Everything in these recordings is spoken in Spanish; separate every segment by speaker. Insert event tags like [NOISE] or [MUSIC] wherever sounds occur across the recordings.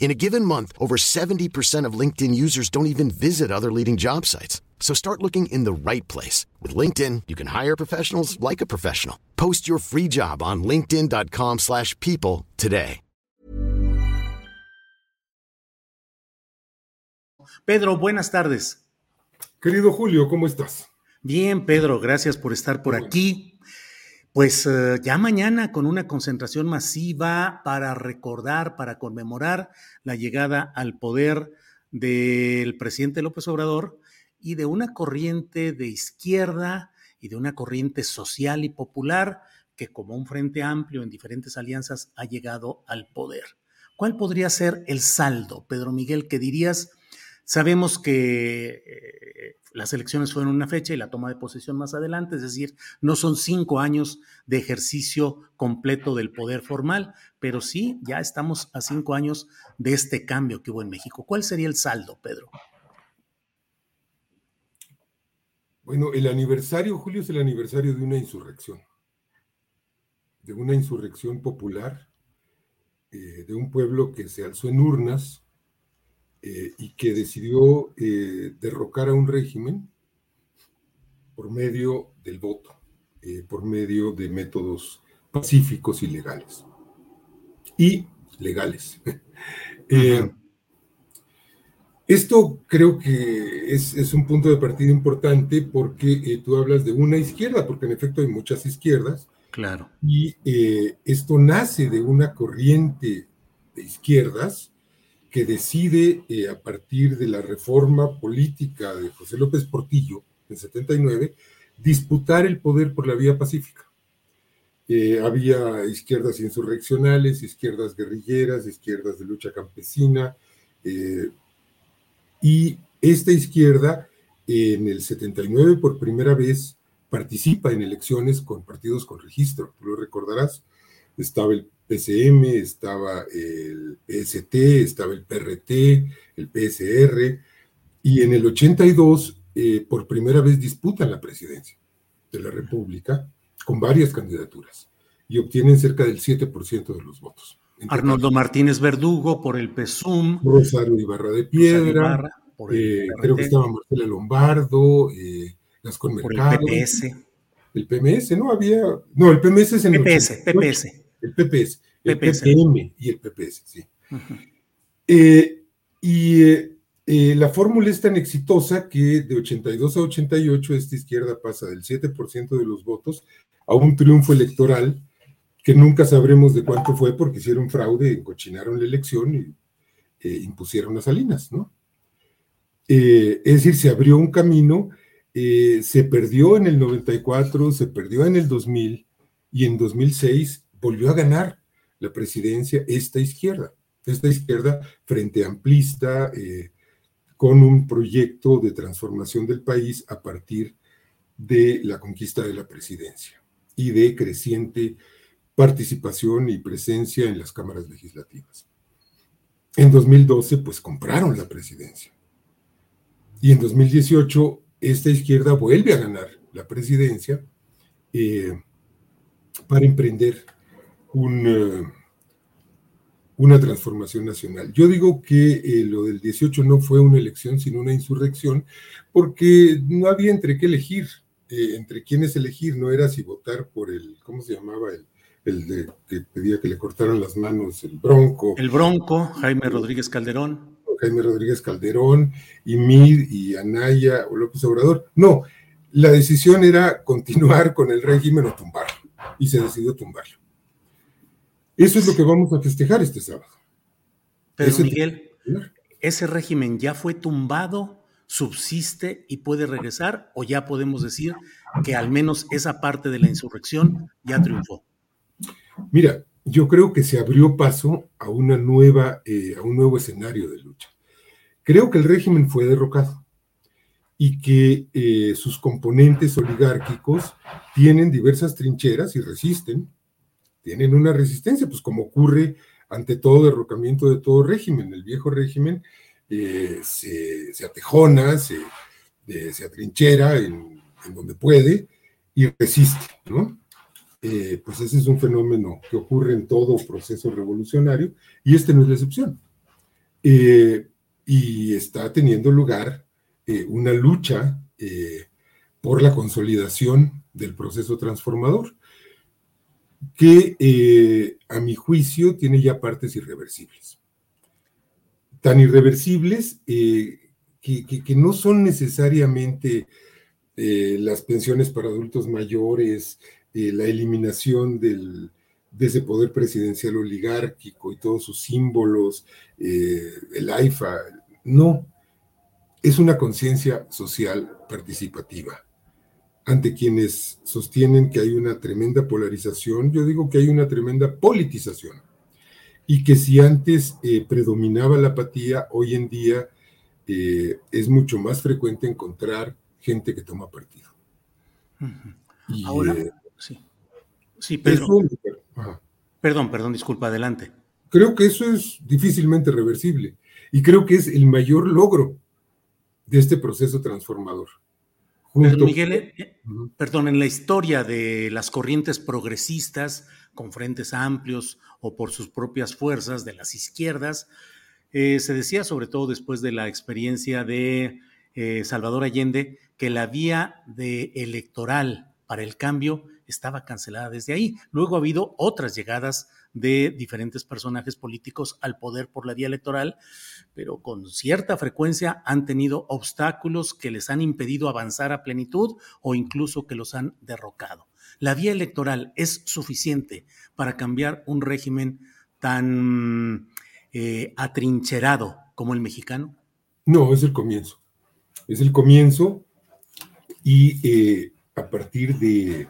Speaker 1: In a given month, over 70% of LinkedIn users don't even visit other leading job sites. So start looking in the right place. With LinkedIn, you can hire professionals like a professional. Post your free job on linkedin.com slash people today.
Speaker 2: Pedro, buenas tardes.
Speaker 3: Querido Julio, ¿cómo estás?
Speaker 2: Bien, Pedro, gracias por estar por aquí. Pues uh, ya mañana con una concentración masiva para recordar, para conmemorar la llegada al poder del presidente López Obrador y de una corriente de izquierda y de una corriente social y popular que como un frente amplio en diferentes alianzas ha llegado al poder. ¿Cuál podría ser el saldo, Pedro Miguel, que dirías Sabemos que eh, las elecciones fueron una fecha y la toma de posesión más adelante, es decir, no son cinco años de ejercicio completo del poder formal, pero sí ya estamos a cinco años de este cambio que hubo en México. ¿Cuál sería el saldo, Pedro?
Speaker 3: Bueno, el aniversario, Julio, es el aniversario de una insurrección, de una insurrección popular, eh, de un pueblo que se alzó en urnas eh, y que decidió eh, derrocar a un régimen por medio del voto, eh, por medio de métodos pacíficos y legales. Y legales. [LAUGHS] esto creo que es, es, un punto de partida importante porque tú hablas de una izquierda, porque en efecto hay muchas izquierdas.
Speaker 2: Claro.
Speaker 3: Y esto nace de una corriente de izquierdas que decide eh, a partir de la reforma política de José López Portillo en 79 disputar el poder por la vía pacífica. Eh, había izquierdas insurreccionales, izquierdas guerrilleras, izquierdas de lucha campesina, eh, y esta izquierda en el 79 por primera vez participa en elecciones con partidos con registro, tú lo recordarás, estaba el PCM, estaba el PST, estaba el PRT, el PSR, y en el 82 eh, por primera vez disputan la presidencia de la República con varias candidaturas y obtienen cerca del 7% de los votos.
Speaker 2: Arnoldo Martínez Verdugo por el PSUM.
Speaker 3: Rosario Ibarra de Piedra. Eh, creo que estaba Marcela Lombardo, eh, Gascón Mercado.
Speaker 2: Por el PPS.
Speaker 3: El PMS, ¿no? Había. No, el PMS es en
Speaker 2: el. PPS, PPS.
Speaker 3: El PPS, el PPM y el PPS, sí. Eh, y eh, eh, la fórmula es tan exitosa que de 82 a 88 esta izquierda pasa del 7% de los votos a un triunfo electoral que nunca sabremos de cuánto fue porque hicieron fraude, encochinaron la elección y impusieron las salinas, ¿no? es decir, se abrió un camino, se perdió en el 94, se perdió en el 2000 y en 2006 volvió a ganar la presidencia esta izquierda, esta izquierda frente amplista, eh, con un proyecto de transformación del país a partir de la conquista de la presidencia y de creciente participación y presencia en las cámaras legislativas. En 2012, pues compraron la presidencia. Y en 2018, esta izquierda vuelve a ganar la presidencia eh, para emprender una, una transformación nacional. Yo digo que eh, lo del 18 no fue una elección, sino una insurrección, porque no había entre qué elegir, eh, entre quiénes elegir, no era si votar por el, ¿cómo se llamaba? El, el de, que pedía que le cortaran las manos, el Bronco.
Speaker 2: El Bronco, Jaime Rodríguez Calderón.
Speaker 3: Jaime Rodríguez Calderón y Mid y Anaya o López Obrador. No, la decisión era continuar con el régimen o tumbarlo, y se decidió tumbarlo. Eso es lo que vamos a festejar este sábado.
Speaker 2: Pero Miguel, ¿ese régimen ya fue tumbado, subsiste y puede regresar? ¿O ya podemos decir que al menos esa parte de la insurrección ya triunfó?
Speaker 3: Mira, yo creo que se abrió paso a, una nueva, eh, a un nuevo escenario de lucha. Creo que el régimen fue derrocado y que eh, sus componentes oligárquicos tienen diversas trincheras y resisten, tienen una resistencia, pues como ocurre ante todo derrocamiento de todo régimen. El viejo régimen eh, se, atejona, se, se atrinchera en, donde puede y resiste, ¿no? Eh, pues ese es un fenómeno que ocurre en todo proceso revolucionario y este no es la excepción. Eh, y está teniendo lugar eh, una lucha por la consolidación del proceso transformador, que a mi juicio tiene ya partes irreversibles. Tan irreversibles que, que, no son necesariamente las pensiones para adultos mayores, eh, la eliminación del, de ese poder presidencial oligárquico y todos sus símbolos, eh, el AIFA, no, es una conciencia social participativa. Ante quienes sostienen que hay una tremenda polarización, yo digo que hay una tremenda politización. Y que si antes eh, predominaba la apatía, hoy en día es mucho más frecuente encontrar gente que toma partido.
Speaker 2: Ahora, Sí. Sí, Pedro. Perdón, perdón, disculpa, adelante.
Speaker 3: Creo que eso es difícilmente reversible y creo que es el mayor logro de este proceso transformador.
Speaker 2: Miguel, eh, perdón, en la historia de las corrientes progresistas con frentes amplios o por sus propias fuerzas de las izquierdas, eh, se decía sobre todo después de la experiencia de eh, Salvador Allende que la vía de electoral para el cambio estaba cancelada desde ahí. Luego ha habido otras llegadas de diferentes personajes políticos al poder por la vía electoral, pero con cierta frecuencia han tenido obstáculos que les han impedido avanzar a plenitud o incluso que los han derrocado. ¿La vía electoral es suficiente para cambiar un régimen tan eh, atrincherado como el mexicano?
Speaker 3: No, es el comienzo. Es el comienzo y eh, a partir de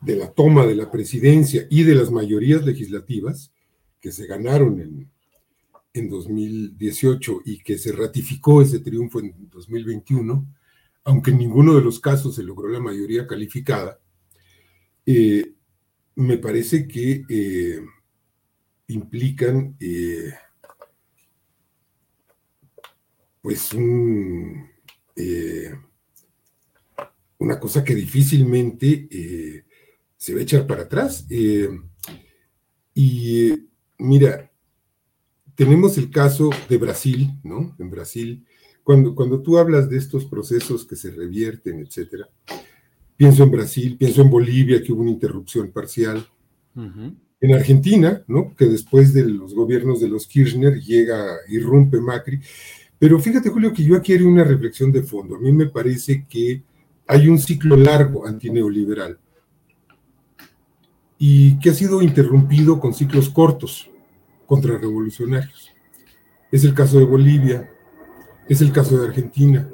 Speaker 3: de la toma de la presidencia y de las mayorías legislativas que se ganaron en, en 2018 y que se ratificó ese triunfo en 2021, aunque en ninguno de los casos se logró la mayoría calificada, eh, me parece que eh, implican eh, pues una cosa que difícilmente se va a echar para atrás. Eh, y mira, tenemos el caso de Brasil, ¿no? En Brasil, cuando, cuando tú hablas de estos procesos que se revierten, etcétera, pienso en Brasil, pienso en Bolivia, que hubo una interrupción parcial. En Argentina, ¿no? Que después de los gobiernos de los Kirchner llega, irrumpe Macri. Pero fíjate, Julio, que yo aquí haría una reflexión de fondo. A mí me parece que hay un ciclo largo antineoliberal y que ha sido interrumpido con ciclos cortos contrarrevolucionarios. Es el caso de Bolivia, es el caso de Argentina.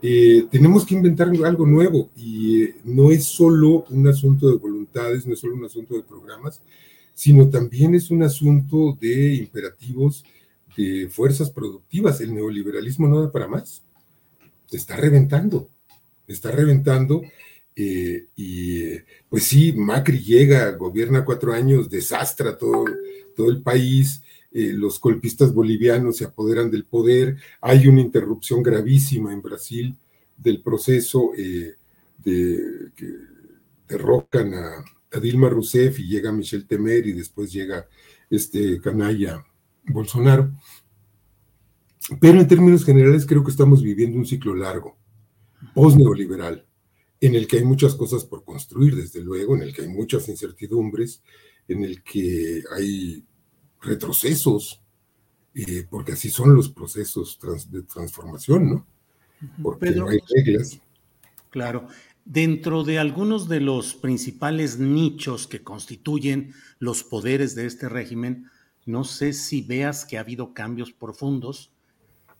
Speaker 3: Eh, tenemos que inventar algo nuevo y eh, no es solo un asunto de voluntades, no es solo un asunto de programas, sino también es un asunto de imperativos de fuerzas productivas. El neoliberalismo no da para más. Está reventando, está reventando eh, y pues sí, Macri llega, gobierna cuatro años, desastra todo, todo el país, eh, los golpistas bolivianos se apoderan del poder, hay una interrupción gravísima en Brasil del proceso eh, de que derrocan a, Dilma Rousseff y llega Michel Temer y después llega este canalla Bolsonaro. Pero en términos generales creo que estamos viviendo un ciclo largo, post-neoliberal en el que hay muchas cosas por construir, desde luego, en el que hay muchas incertidumbres, en el que hay retrocesos eh, porque así son los procesos de transformación, ¿no? Porque no hay reglas.
Speaker 2: Claro. Dentro de algunos de los principales nichos que constituyen los poderes de este régimen, no sé si veas que ha habido cambios profundos,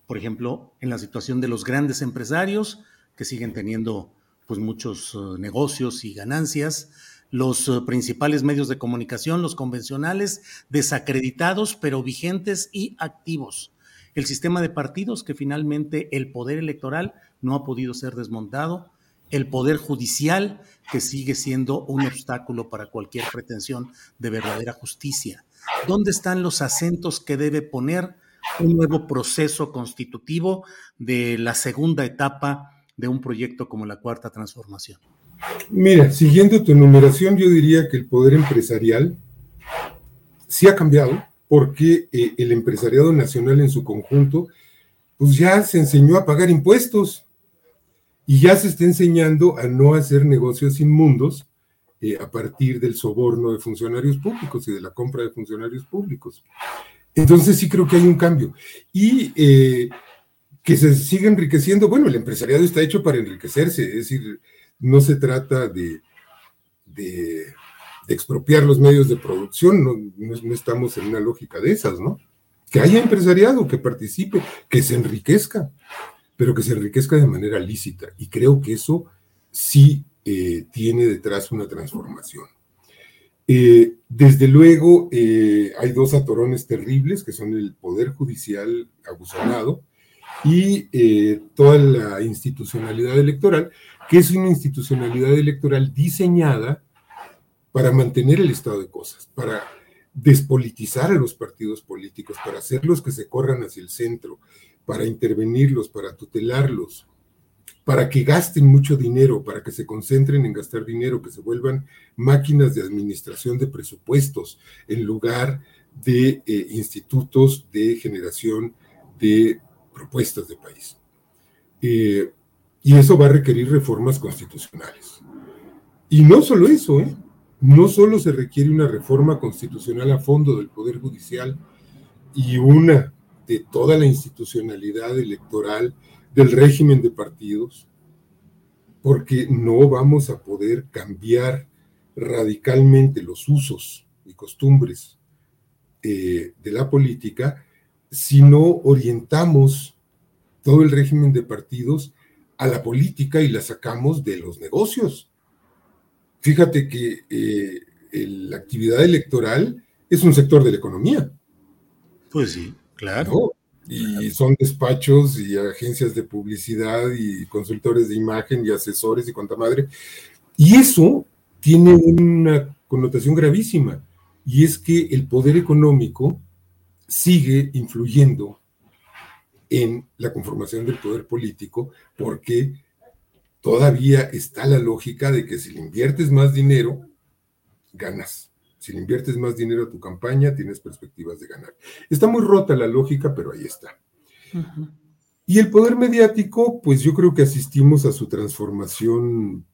Speaker 2: por ejemplo, en la situación de los grandes empresarios, que siguen teniendo pues muchos eh, negocios y ganancias, los eh, principales medios de comunicación, los convencionales, desacreditados, pero vigentes y activos. El sistema de partidos, que finalmente el poder electoral no ha podido ser desmontado, el poder judicial, que sigue siendo un obstáculo para cualquier pretensión de verdadera justicia. ¿Dónde están los acentos que debe poner un nuevo proceso constitutivo de la segunda etapa de un proyecto como la Cuarta Transformación?
Speaker 3: Mira, siguiendo tu enumeración, yo diría que el poder empresarial sí ha cambiado porque eh, el empresariado nacional en su conjunto, pues ya se enseñó a pagar impuestos y ya se está enseñando a no hacer negocios inmundos eh, a partir del soborno de funcionarios públicos y de la compra de funcionarios públicos. Entonces sí creo que hay un cambio. Y eh, que se siga enriqueciendo, bueno, el empresariado está hecho para enriquecerse, es decir, no se trata de, de, expropiar los medios de producción, no, no, estamos en una lógica de esas, ¿no? Que haya empresariado, que participe, que se enriquezca, pero que se enriquezca de manera lícita. Y creo que eso sí eh, tiene detrás una transformación. Eh, desde luego, eh, hay dos atorones terribles, que son el Poder Judicial abusonado y toda la institucionalidad electoral, que es una institucionalidad electoral diseñada para mantener el estado de cosas, para despolitizar a los partidos políticos, para hacerlos que se corran hacia el centro, para intervenirlos, para tutelarlos, para que gasten mucho dinero, para que se concentren en gastar dinero, que se vuelvan máquinas de administración de presupuestos en lugar de eh, institutos de generación de propuestas de país. Eh, y eso va a requerir reformas constitucionales. Y no solo eso, ¿eh? no solo se requiere una reforma constitucional a fondo del Poder Judicial y una de toda la institucionalidad electoral del régimen de partidos, porque no vamos a poder cambiar radicalmente los usos y costumbres eh, de la política si no orientamos todo el régimen de partidos a la política y la sacamos de los negocios. Fíjate que eh, la actividad electoral es un sector de la economía.
Speaker 2: Pues sí, claro.
Speaker 3: Y son despachos y agencias de publicidad y consultores de imagen y asesores y cuanta madre. Y eso tiene una connotación gravísima, y es que el poder económico sigue influyendo en la conformación del poder político, porque todavía está la lógica de que si le inviertes más dinero, ganas. Si le inviertes más dinero a tu campaña, tienes perspectivas de ganar. Está muy rota la lógica, pero ahí está. Y el poder mediático, pues yo creo que asistimos a su transformación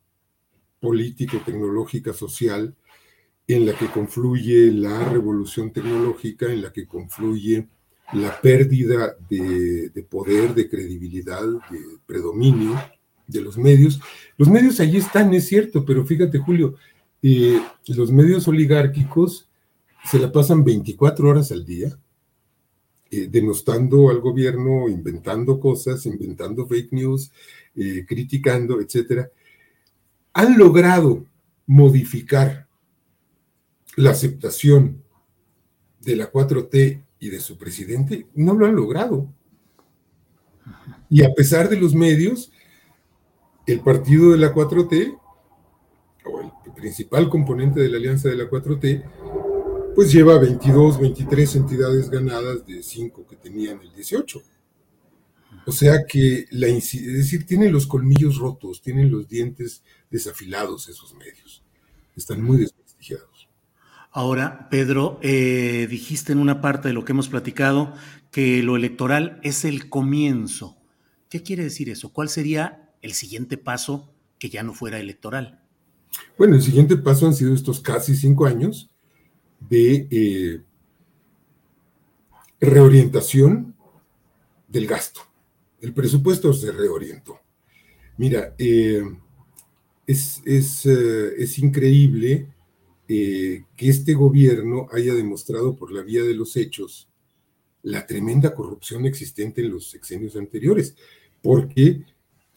Speaker 3: político, tecnológica, social, en la que confluye la revolución tecnológica, en la que confluye la pérdida de, poder, de credibilidad, de predominio de los medios. Los medios allí están, es cierto, pero fíjate, Julio, eh, los medios oligárquicos se la pasan 24 horas al día eh, denostando al gobierno, inventando cosas, inventando fake news, eh, criticando, etcétera. Han logrado modificar la aceptación de la 4T y de su presidente, no lo han logrado. Y a pesar de los medios, el partido de la 4T, o el principal componente de la alianza de la 4T, pues lleva 22, 23 entidades ganadas de 5 que tenían el 18. O sea que, la, es decir, tienen los colmillos rotos, tienen los dientes desafilados esos medios. Están muy desprestigiados.
Speaker 2: Ahora, Pedro, eh, dijiste en una parte de lo que hemos platicado que lo electoral es el comienzo. ¿Qué quiere decir eso? ¿Cuál sería el siguiente paso que ya no fuera electoral?
Speaker 3: Bueno, el siguiente paso han sido estos casi cinco años de eh, reorientación del gasto. El presupuesto se reorientó. Mira, eh, es, eh, es, increíble eh, que este gobierno haya demostrado por la vía de los hechos la tremenda corrupción existente en los sexenios anteriores, porque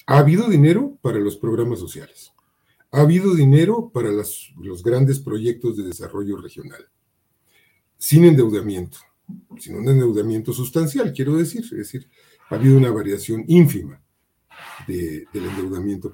Speaker 3: ha habido dinero para los programas sociales, ha habido dinero para los grandes proyectos de desarrollo regional, sin endeudamiento, sin un endeudamiento sustancial, quiero decir, es decir, ha habido una variación ínfima de, del endeudamiento.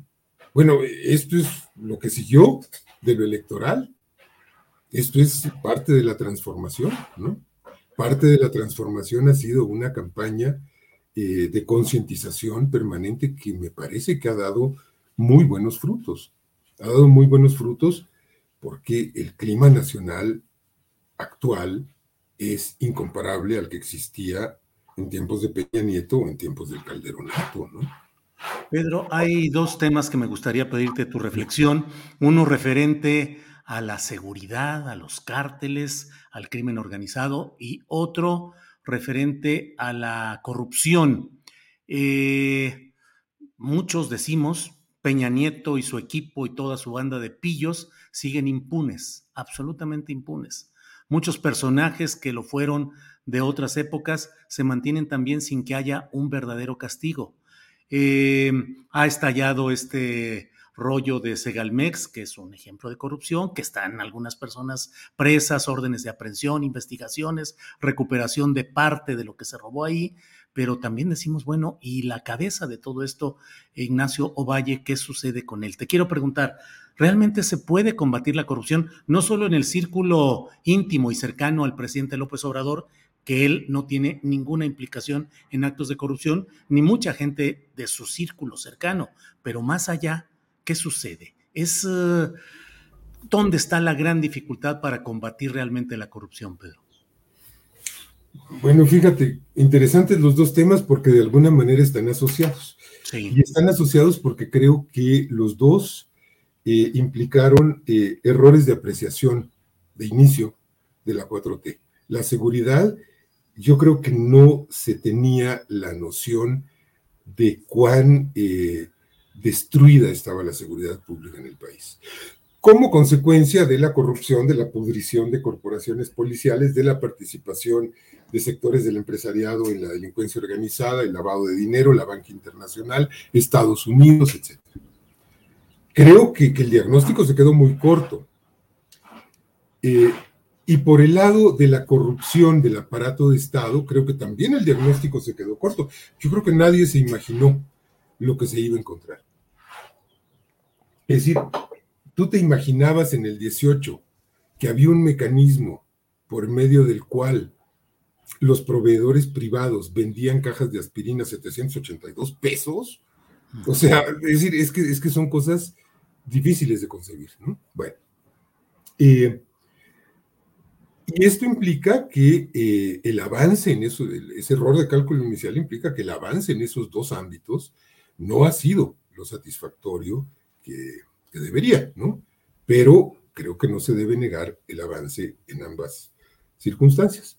Speaker 3: Bueno, esto es lo que siguió de lo electoral. Esto es parte de la transformación, ¿no? Parte de la transformación ha sido una campaña eh, de concientización permanente que me parece que ha dado muy buenos frutos. Ha dado muy buenos frutos porque el clima nacional actual es incomparable al que existía en tiempos de Peña Nieto o en tiempos del Calderonato, ¿no?
Speaker 2: Pedro, hay dos temas que me gustaría pedirte tu reflexión. Uno referente a la seguridad, a los cárteles, al crimen organizado y otro referente a la corrupción. Eh, muchos decimos, Peña Nieto y su equipo y toda su banda de pillos siguen impunes, absolutamente impunes. Muchos personajes que lo fueron de otras épocas se mantienen también sin que haya un verdadero castigo. Eh, ha estallado este rollo de Segalmex, que es un ejemplo de corrupción, que están algunas personas presas, órdenes de aprehensión, investigaciones, recuperación de parte de lo que se robó ahí, pero también decimos, bueno, y la cabeza de todo esto, Ignacio Ovalle, ¿qué sucede con él? Te quiero preguntar, ¿realmente se puede combatir la corrupción no solo en el círculo íntimo y cercano al presidente López Obrador, que él no tiene ninguna implicación en actos de corrupción, ni mucha gente de su círculo cercano. Pero más allá, ¿qué sucede? Es eh, dónde está la gran dificultad para combatir realmente la corrupción, Pedro.
Speaker 3: Bueno, fíjate, interesantes los dos temas porque de alguna manera están asociados. Sí. Y están asociados porque creo que los dos eh, implicaron eh, errores de apreciación de inicio de la 4T. La seguridad yo creo que no se tenía la noción de cuán eh, destruida estaba la seguridad pública en el país. Como consecuencia de la corrupción, de la pudrición de corporaciones policiales, de la participación de sectores del empresariado en la delincuencia organizada, el lavado de dinero, la banca internacional, Estados Unidos, etc. Creo que, el diagnóstico se quedó muy corto. Eh, y por el lado de la corrupción del aparato de Estado, creo que también el diagnóstico se quedó corto. Yo creo que nadie se imaginó lo que se iba a encontrar. Es decir, tú te imaginabas en el 18 que había un mecanismo por medio del cual los proveedores privados vendían cajas de aspirina a 782 pesos. O sea, es decir, es que, es que son cosas difíciles de concebir, ¿no? Bueno. Eh, y esto implica que eh, el avance en eso, ese error de cálculo inicial implica que el avance en esos dos ámbitos no ha sido lo satisfactorio que, debería, ¿no? Pero creo que no se debe negar el avance en ambas circunstancias.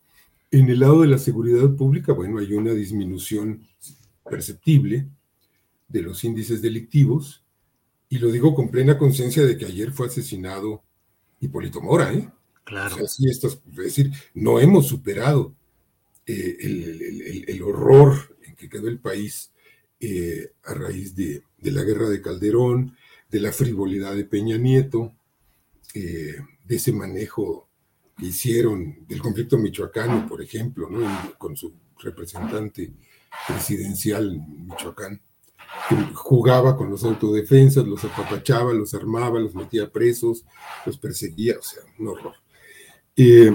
Speaker 3: En el lado de la seguridad pública, bueno, hay una disminución perceptible de los índices delictivos, y lo digo con plena conciencia de que ayer fue asesinado Hipólito Mora, ¿eh?
Speaker 2: Claro.
Speaker 3: es decir, no hemos superado eh, el, horror en que quedó el país eh, a raíz de, la guerra de Calderón, de la frivolidad de Peña Nieto, de ese manejo que hicieron del conflicto michoacano, por ejemplo, con su representante presidencial en Michoacán, que jugaba con los autodefensas, los apapachaba, los armaba, los metía presos, los perseguía, o sea, un horror. Eh,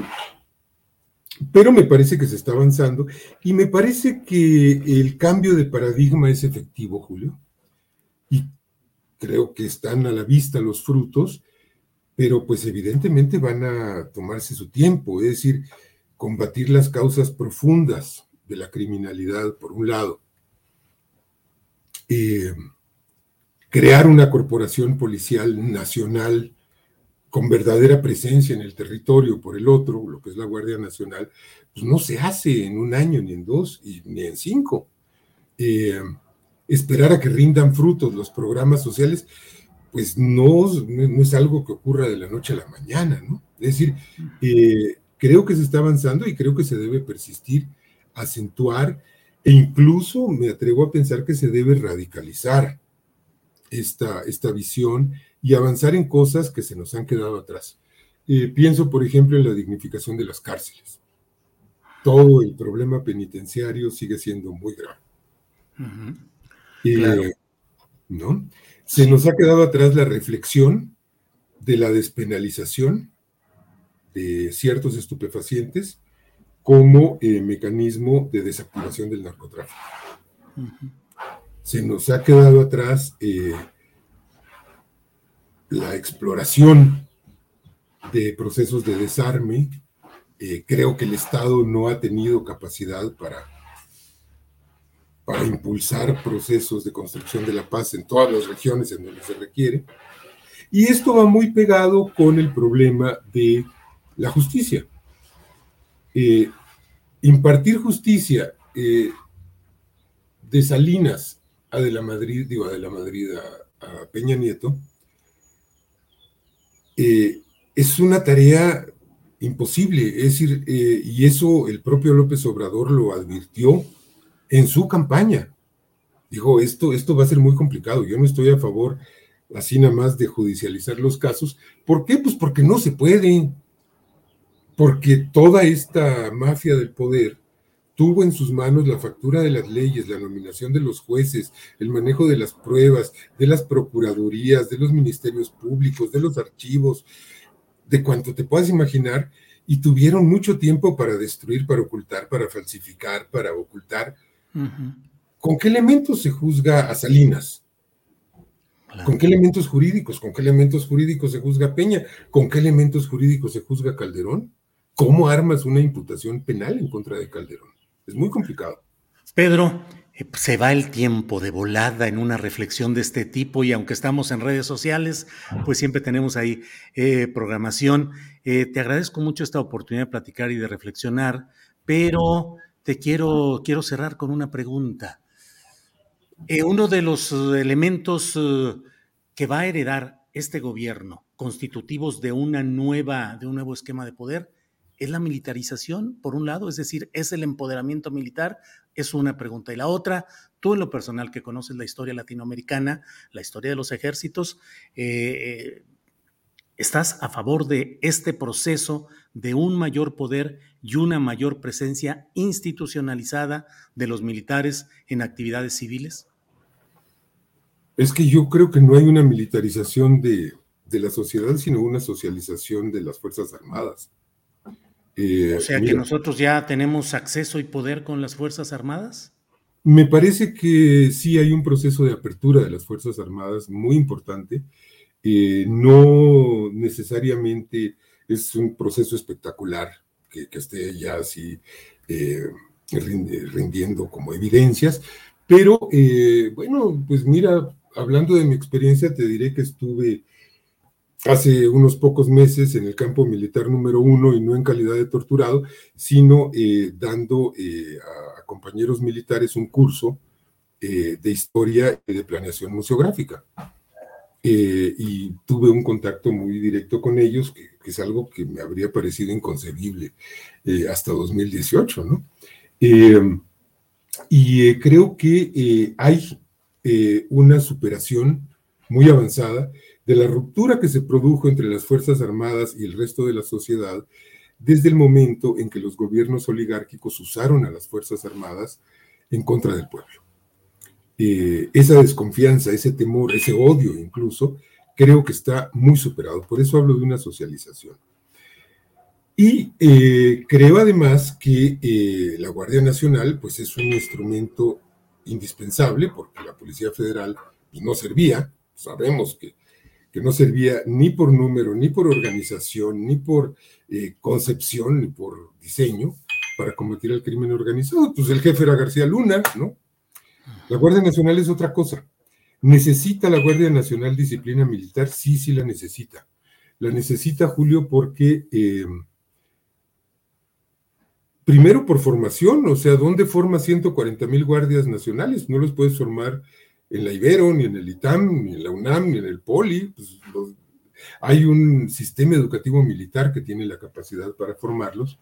Speaker 3: pero me parece que se está avanzando y me parece que el cambio de paradigma es efectivo, Julio, y creo que están a la vista los frutos, pero pues evidentemente van a tomarse su tiempo, es decir, combatir las causas profundas de la criminalidad, por un lado, eh, crear una corporación policial nacional con verdadera presencia en el territorio, por el otro, lo que es la Guardia Nacional, pues no se hace en un año, ni en dos, ni en cinco. Eh, esperar a que rindan frutos los programas sociales, pues no, es algo que ocurra de la noche a la mañana, ¿no? Es decir, eh, creo que se está avanzando y creo que se debe persistir acentuar e incluso me atrevo a pensar que se debe radicalizar esta, esta visión y avanzar en cosas que se nos han quedado atrás. Eh, pienso, por ejemplo, en la dignificación de las cárceles. Todo el problema penitenciario sigue siendo muy grave. Eh, ¿no? Se nos ha quedado atrás la reflexión de la despenalización de ciertos estupefacientes como eh, mecanismo de desactivación del narcotráfico. Se nos ha quedado atrás eh, la exploración de procesos de desarme. Eh, creo que el Estado no ha tenido capacidad para, para impulsar procesos de construcción de la paz en todas las regiones en donde se requiere. Y esto va muy pegado con el problema de la justicia. Eh, impartir justicia eh, de Salinas a de la Madrid, digo, a de la Madrid a, Peña Nieto, eh, es una tarea imposible. Es decir, y eso el propio López Obrador lo advirtió en su campaña. Dijo, esto, esto va a ser muy complicado. Yo no estoy a favor así nada más de judicializar los casos. ¿Por qué? Pues porque no se puede porque toda esta mafia del poder tuvo en sus manos la factura de las leyes, la nominación de los jueces, el manejo de las pruebas, de las procuradurías, de los ministerios públicos, de los archivos, de cuanto te puedas imaginar, y tuvieron mucho tiempo para destruir, para ocultar, para falsificar, para ocultar. ¿Con qué elementos se juzga a Salinas? ¿Con qué elementos jurídicos? ¿Con qué elementos jurídicos se juzga a Peña? ¿Con qué elementos jurídicos se juzga a Calderón? ¿Cómo armas una imputación penal en contra de Calderón? Es muy complicado.
Speaker 2: Pedro, eh, se va el tiempo de volada en una reflexión de este tipo y aunque estamos en redes sociales, pues siempre tenemos ahí eh, programación. Eh, te agradezco mucho esta oportunidad de platicar y de reflexionar, pero te quiero, quiero cerrar con una pregunta. uno de los elementos que va a heredar este gobierno, constitutivos de una nueva, de un nuevo esquema de poder, es la militarización, por un lado, es decir, es el empoderamiento militar, es una pregunta. Y la otra, tú en lo personal que conoces la historia latinoamericana, la historia de los ejércitos, eh, ¿estás a favor de este proceso de un mayor poder y una mayor presencia institucionalizada de los militares en actividades civiles?
Speaker 3: Es que yo creo que no hay una militarización de, de la sociedad, sino una socialización de las Fuerzas Armadas.
Speaker 2: Eh, o sea que nosotros ya tenemos acceso y poder con las Fuerzas Armadas.
Speaker 3: Me parece que sí hay un proceso de apertura de las Fuerzas Armadas muy importante. Eh, no necesariamente es un proceso espectacular que, esté ya así eh, rindiendo como evidencias, pero bueno, pues mira, hablando de mi experiencia, te diré que estuve hace unos pocos meses en el campo militar número uno y no en calidad de torturado, sino eh, dando eh, a, compañeros militares un curso eh, de historia y de planeación museográfica. y tuve un contacto muy directo con ellos, que, es algo que me habría parecido inconcebible hasta 2018, ¿no? y creo que hay una superación muy avanzada de la ruptura que se produjo entre las Fuerzas Armadas y el resto de la sociedad desde el momento en que los gobiernos oligárquicos usaron a las Fuerzas Armadas en contra del pueblo. Eh, esa desconfianza, ese temor, ese odio incluso, creo que está muy superado. Por eso hablo de una socialización. Y eh, creo además que eh, la Guardia Nacional pues es un instrumento indispensable porque la Policía Federal pues, no servía, sabemos que, que, no servía ni por número, ni por organización, ni por eh, concepción, ni por diseño para combatir el crimen organizado. Pues el jefe era García Luna, ¿no? La Guardia Nacional es otra cosa. ¿Necesita la Guardia Nacional disciplina militar? Sí, sí la necesita. La necesita, Julio, porque primero por formación, o sea, ¿dónde forma 140 mil guardias nacionales? No los puedes formar en la Ibero, ni en el ITAM, ni en la UNAM, ni en el POLI. Pues, hay un sistema educativo militar que tiene la capacidad para formarlos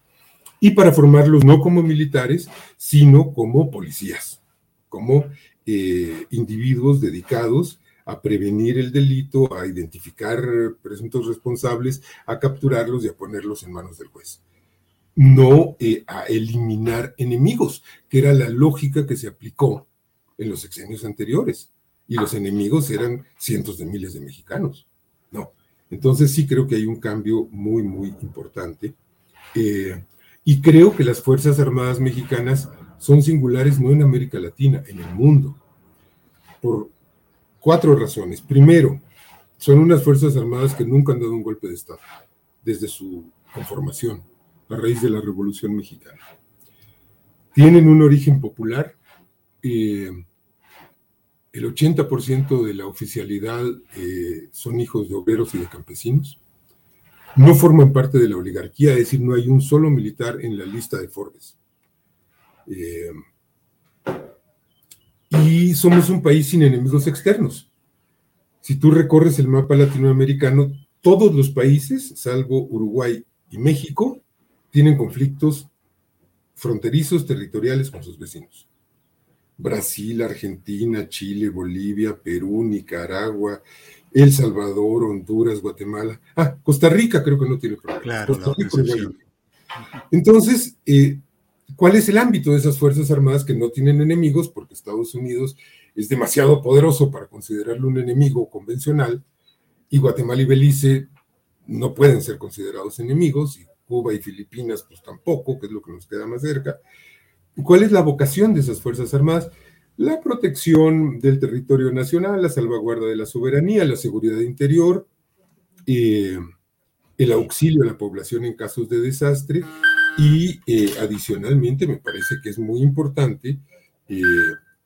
Speaker 3: y para formarlos no como militares, sino como policías, como eh, individuos dedicados a prevenir el delito, a identificar presuntos responsables, a capturarlos y a ponerlos en manos del juez no eh, a eliminar enemigos, que era la lógica que se aplicó en los sexenios anteriores. Y los enemigos eran cientos de miles de mexicanos. No. Entonces sí creo que hay un cambio muy, muy importante. Eh, y creo que las Fuerzas Armadas mexicanas son singulares no en América Latina, en el mundo. Por cuatro razones. Primero, son unas Fuerzas Armadas que nunca han dado un golpe de Estado desde su conformación a raíz de la Revolución Mexicana. Tienen un origen popular. Eh, el 80% de la oficialidad eh, son hijos de obreros y de campesinos. No forman parte de la oligarquía, es decir, no hay un solo militar en la lista de Forbes. Eh, y somos un país sin enemigos externos. Si tú recorres el mapa latinoamericano, todos los países, salvo Uruguay y México, tienen conflictos fronterizos territoriales con sus vecinos. Brasil, Argentina, Chile, Bolivia, Perú, Nicaragua, El Salvador, Honduras, Guatemala. Ah, Costa Rica creo que no tiene
Speaker 2: problema. Claro,
Speaker 3: Entonces, eh, ¿cuál es el ámbito de esas Fuerzas Armadas que no tienen enemigos? Porque Estados Unidos es demasiado poderoso para considerarlo un enemigo convencional y Guatemala y Belice no pueden ser considerados enemigos y Cuba y Filipinas, pues tampoco, que es lo que nos queda más cerca. ¿Cuál es la vocación de esas Fuerzas Armadas? La protección del territorio nacional, la salvaguarda de la soberanía, la seguridad interior, eh, el auxilio a la población en casos de desastre y eh, adicionalmente me parece que es muy importante, eh,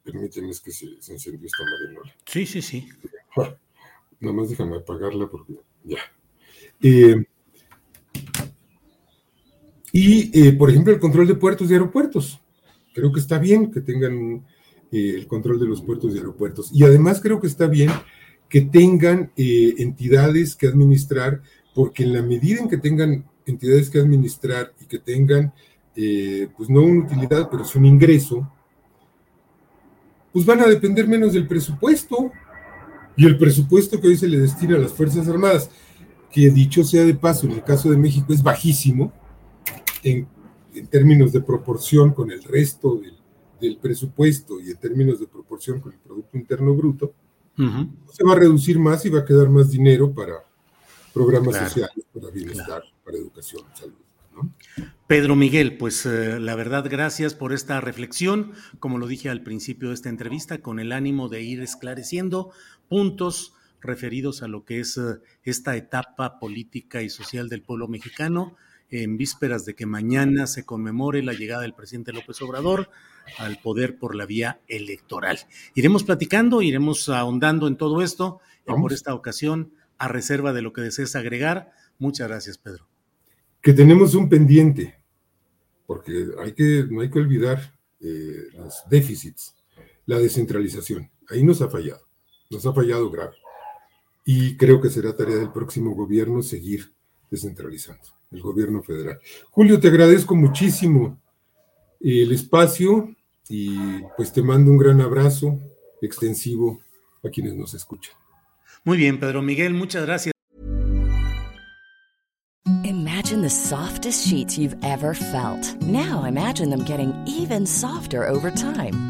Speaker 3: permíteme que se, encendió esta marinola.
Speaker 2: Sí, sí, sí.
Speaker 3: nada más déjame apagarla porque ya. Eh, y, por ejemplo, el control de puertos y aeropuertos. Creo que está bien que tengan eh, el control de los puertos y aeropuertos. Y además creo que está bien que tengan eh, entidades que administrar, porque en la medida en que tengan entidades que administrar y que tengan, pues no una utilidad, pero es un ingreso, pues van a depender menos del presupuesto. Y el presupuesto que hoy se le destina a las Fuerzas Armadas, que dicho sea de paso, en el caso de México es bajísimo, en, términos de proporción con el resto del, presupuesto y en términos de proporción con el Producto Interno Bruto, se va a reducir más y va a quedar más dinero para programas sociales, para bienestar, para educación, salud.
Speaker 2: Pedro Miguel, pues eh, la verdad, gracias por esta reflexión, como lo dije al principio de esta entrevista, con el ánimo de ir esclareciendo puntos referidos a lo que es eh, esta etapa política y social del pueblo mexicano en vísperas de que mañana se conmemore la llegada del presidente López Obrador al poder por la vía electoral. Iremos platicando, iremos ahondando en todo esto y por esta ocasión, a reserva de lo que desees agregar, muchas gracias, Pedro.
Speaker 3: Que tenemos un pendiente, porque hay que, no hay que olvidar eh, los déficits, la descentralización. Ahí nos ha fallado, nos ha fallado grave. Y creo que será tarea del próximo gobierno seguir descentralizando el gobierno federal. Julio, te agradezco muchísimo el espacio y pues te mando un gran abrazo extensivo a quienes nos escuchan.
Speaker 2: Muy bien, Pedro Miguel, muchas gracias.
Speaker 4: Imagine the softest sheets you've ever felt. Now imagine them getting even softer over time.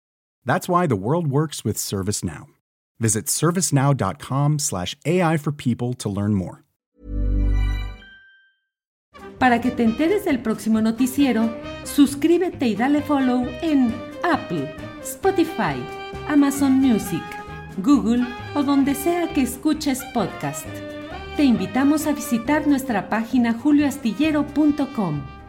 Speaker 5: That's why the world works with ServiceNow. Visit servicenow.com/ai for people to learn more.
Speaker 6: Para que te enteres del próximo noticiero, suscríbete y dale follow en Apple, Spotify, Amazon Music, Google o donde sea que escuches podcast. Te invitamos a visitar nuestra página julioastillero.com.